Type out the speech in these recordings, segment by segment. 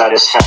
satisfaction.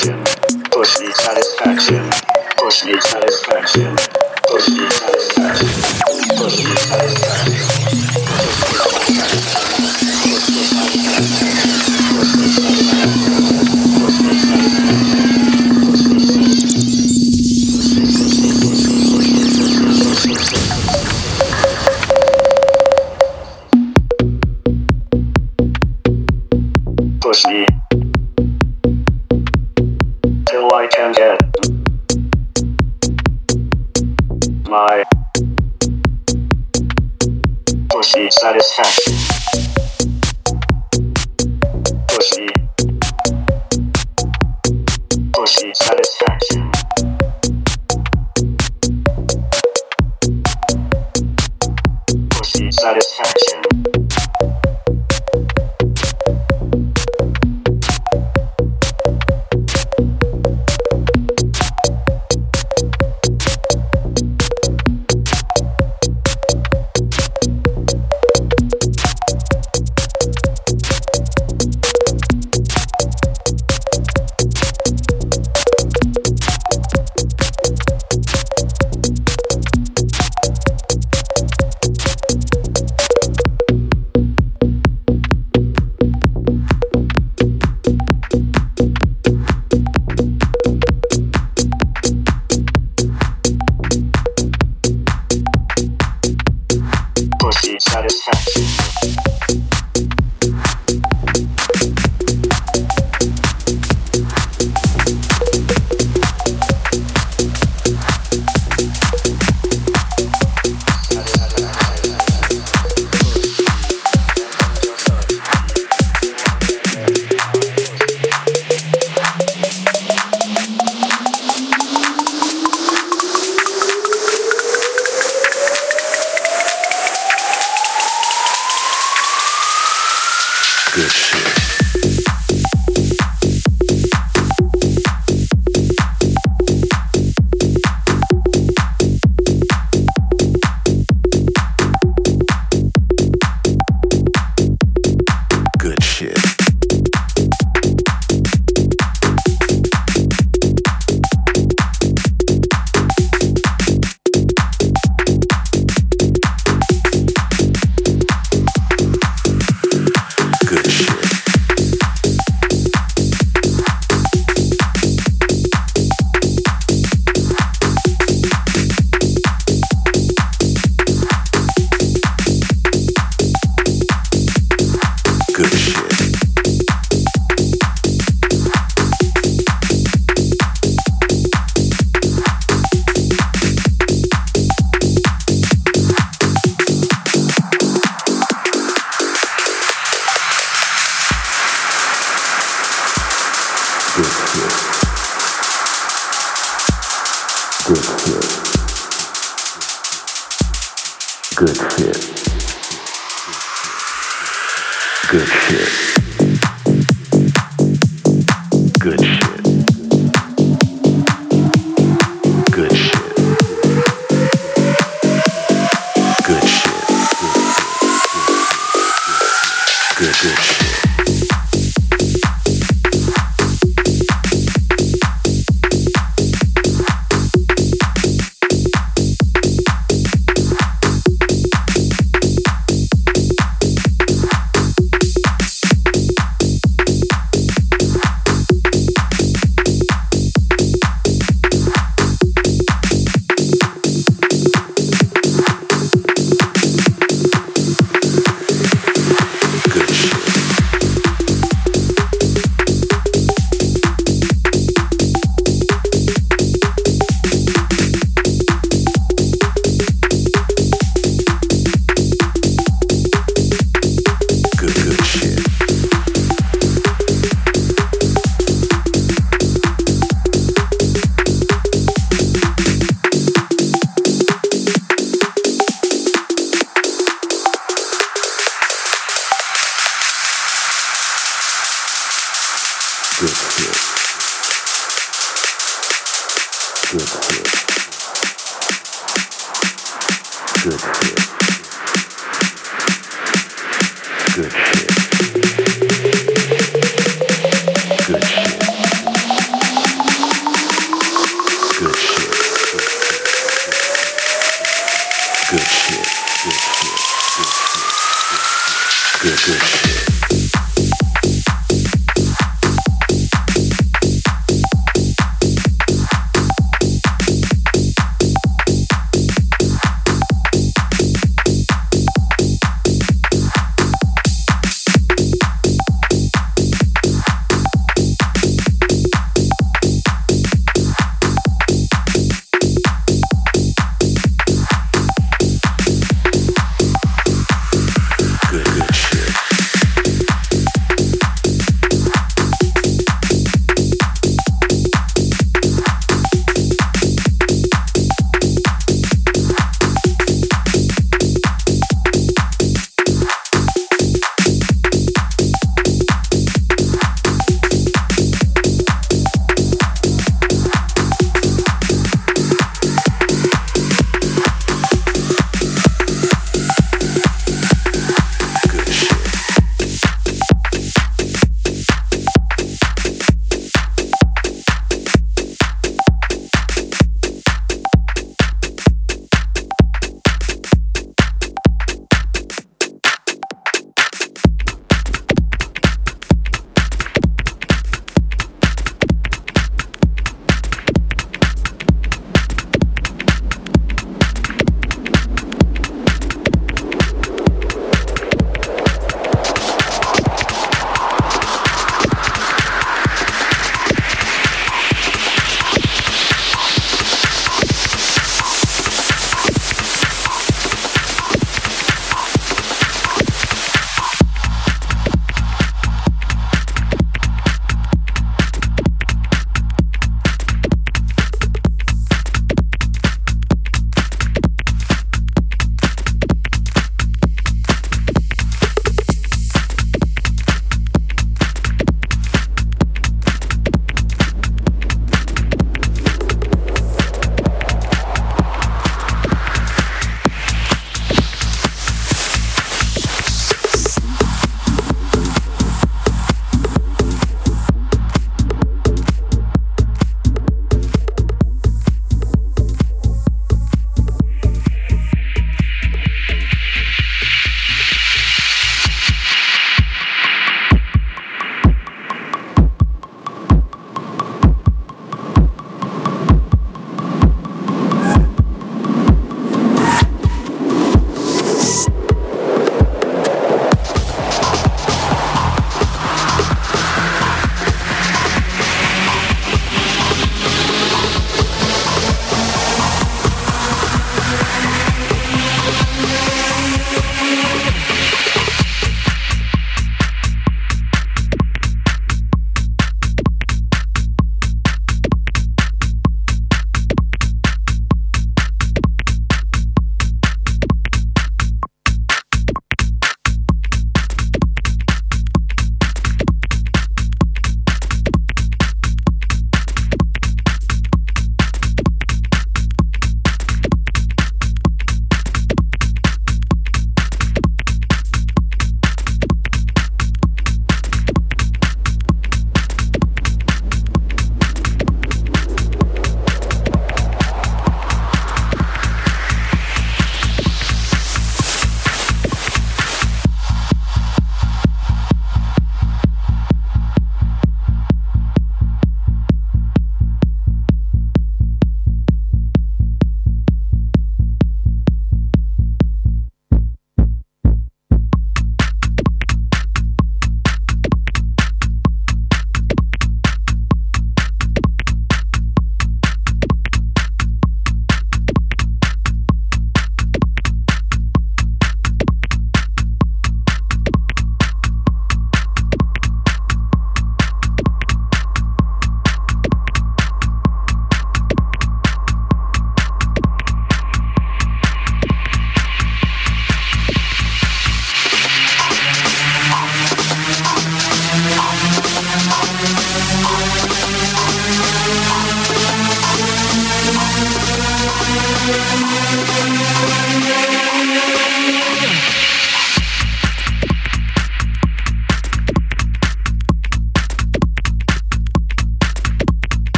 Sin.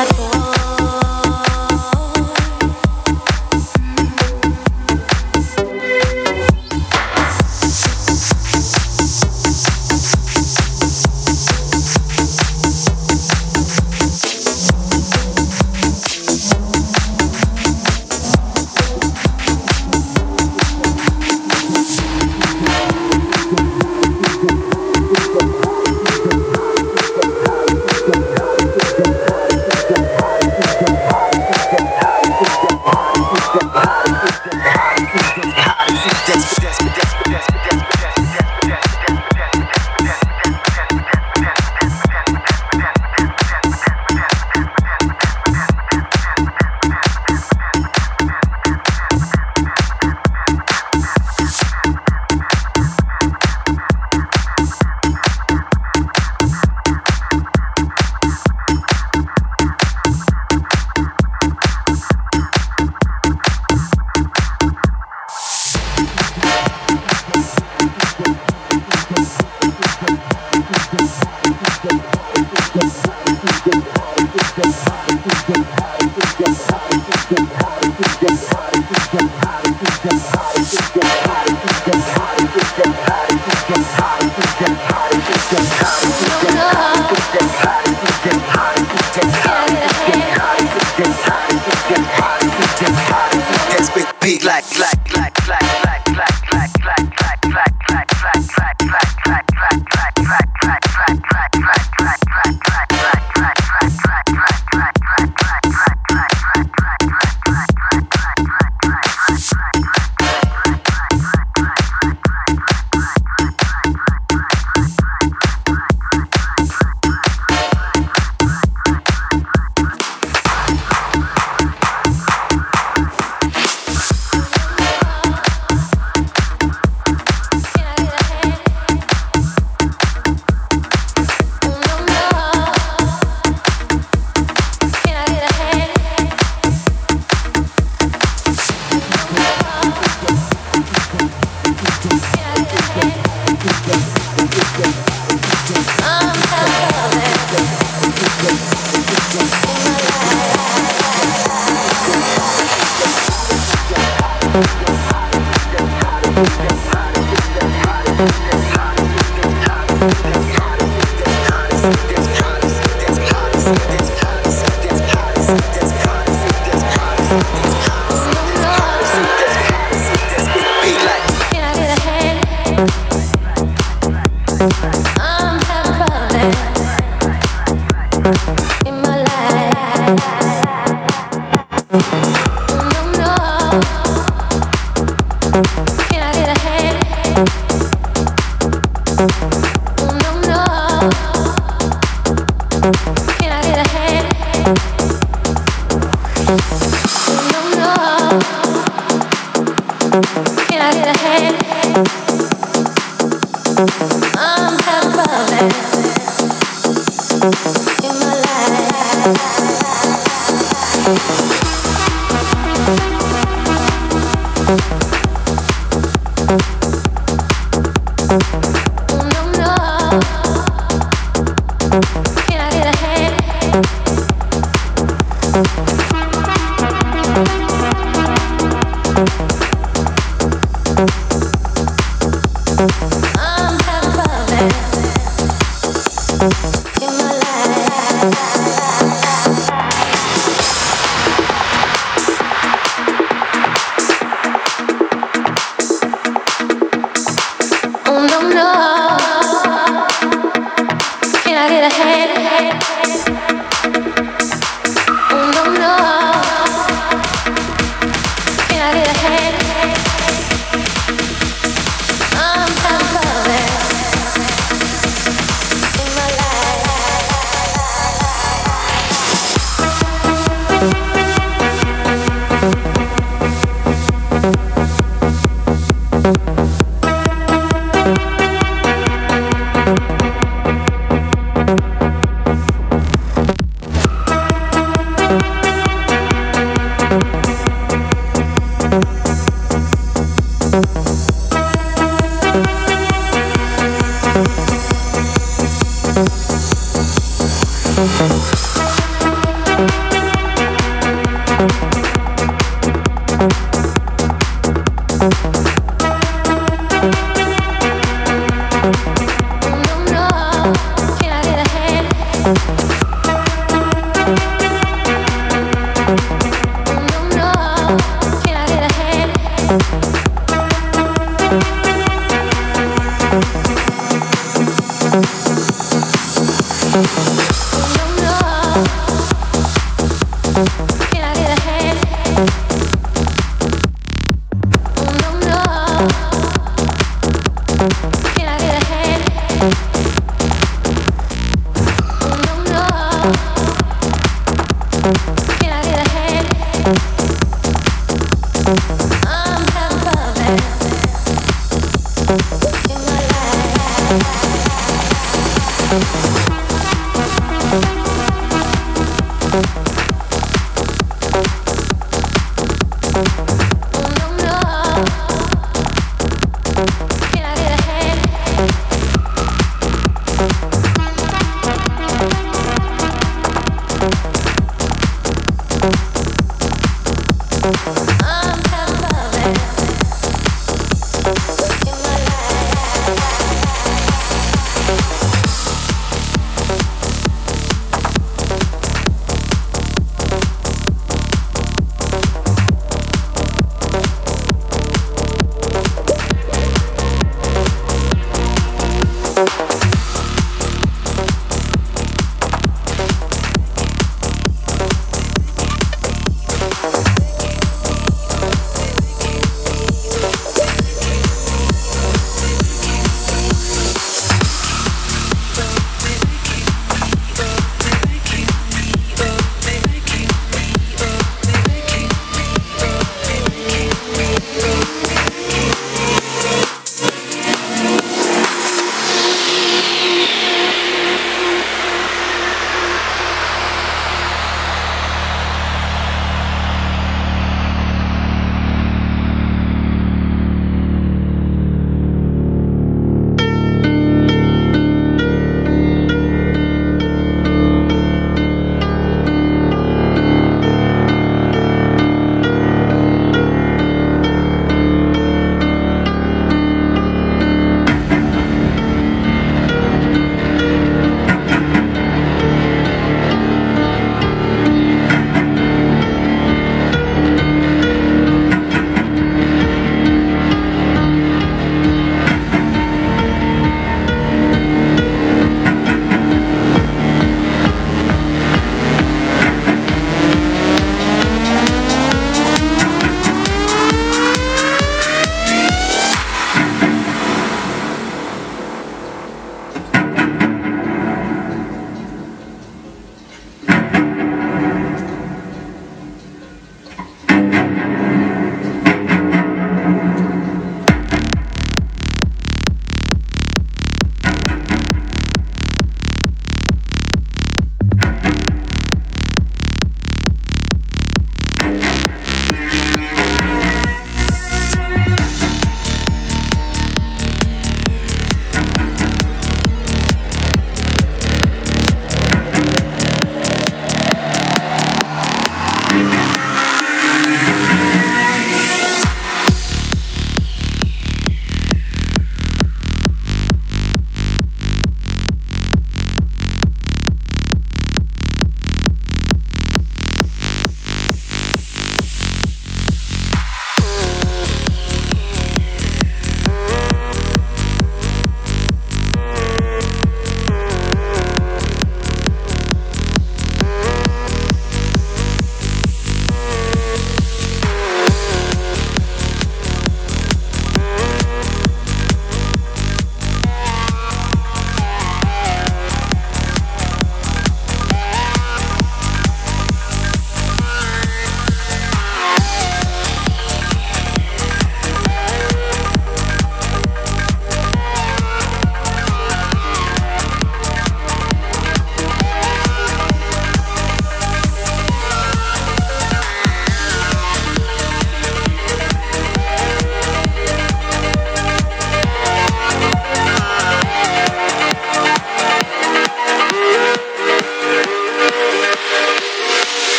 my soul.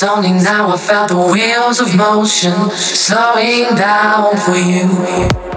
It's only now I felt the wheels of motion slowing down for you.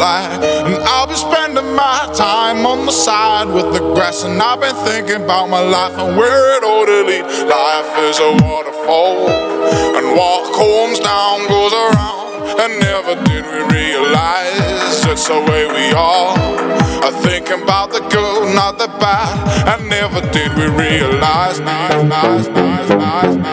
And I'll be spending my time on the side with the grass. And I've been thinking about my life and where it all leads. Life is a waterfall, and what comes down goes around. And never did we realize it's the way we are. I think about the good, not the bad. And never did we realize, nice, nice, nice, nice, nice.